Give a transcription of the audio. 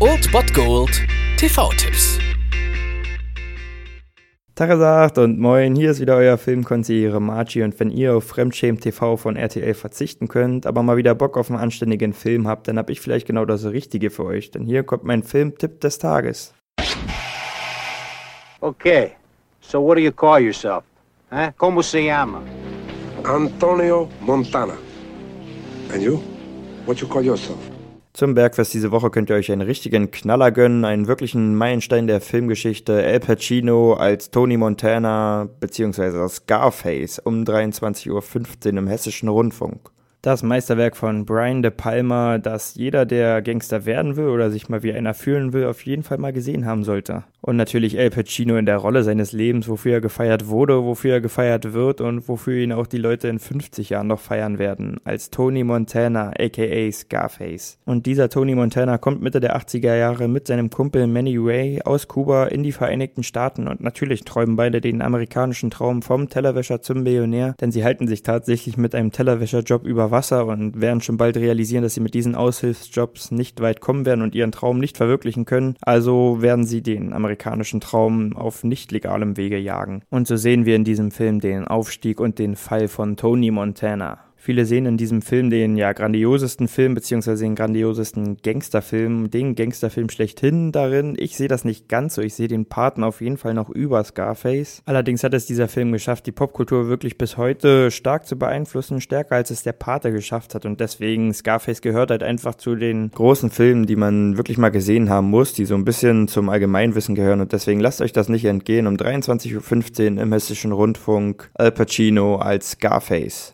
Old Bot Gold TV-Tipps. Tagesacht und moin, hier ist wieder euer Filmkonsigliere Margie und wenn ihr auf Fremdschämen TV von RTL verzichten könnt, aber mal wieder Bock auf einen anständigen Film habt, dann hab ich vielleicht genau das Richtige für euch, denn hier kommt mein Filmtipp des Tages. Okay, so what do you call yourself? Huh? Como se llama? Antonio Montana. And you? What you call yourself? Zum Bergfest diese Woche könnt ihr euch einen richtigen Knaller gönnen, einen wirklichen Meilenstein der Filmgeschichte. Al Pacino als Tony Montana bzw. Scarface um 23.15 Uhr im Hessischen Rundfunk das Meisterwerk von Brian De Palma, das jeder, der Gangster werden will oder sich mal wie einer fühlen will, auf jeden Fall mal gesehen haben sollte. Und natürlich El Pacino in der Rolle seines Lebens, wofür er gefeiert wurde, wofür er gefeiert wird und wofür ihn auch die Leute in 50 Jahren noch feiern werden, als Tony Montana, aka Scarface. Und dieser Tony Montana kommt Mitte der 80er Jahre mit seinem Kumpel Manny Ray aus Kuba in die Vereinigten Staaten und natürlich träumen beide den amerikanischen Traum vom Tellerwäscher zum Millionär, denn sie halten sich tatsächlich mit einem Tellerwäscherjob über Wasser und werden schon bald realisieren, dass sie mit diesen Aushilfsjobs nicht weit kommen werden und ihren Traum nicht verwirklichen können. Also werden sie den amerikanischen Traum auf nicht legalem Wege jagen. Und so sehen wir in diesem Film den Aufstieg und den Fall von Tony Montana. Viele sehen in diesem Film den ja grandiosesten Film beziehungsweise den grandiosesten Gangsterfilm, den Gangsterfilm schlechthin darin. Ich sehe das nicht ganz so. Ich sehe den Paten auf jeden Fall noch über Scarface. Allerdings hat es dieser Film geschafft, die Popkultur wirklich bis heute stark zu beeinflussen, stärker als es der Pate geschafft hat. Und deswegen Scarface gehört halt einfach zu den großen Filmen, die man wirklich mal gesehen haben muss, die so ein bisschen zum Allgemeinwissen gehören. Und deswegen lasst euch das nicht entgehen. Um 23.15 Uhr im Hessischen Rundfunk Al Pacino als Scarface.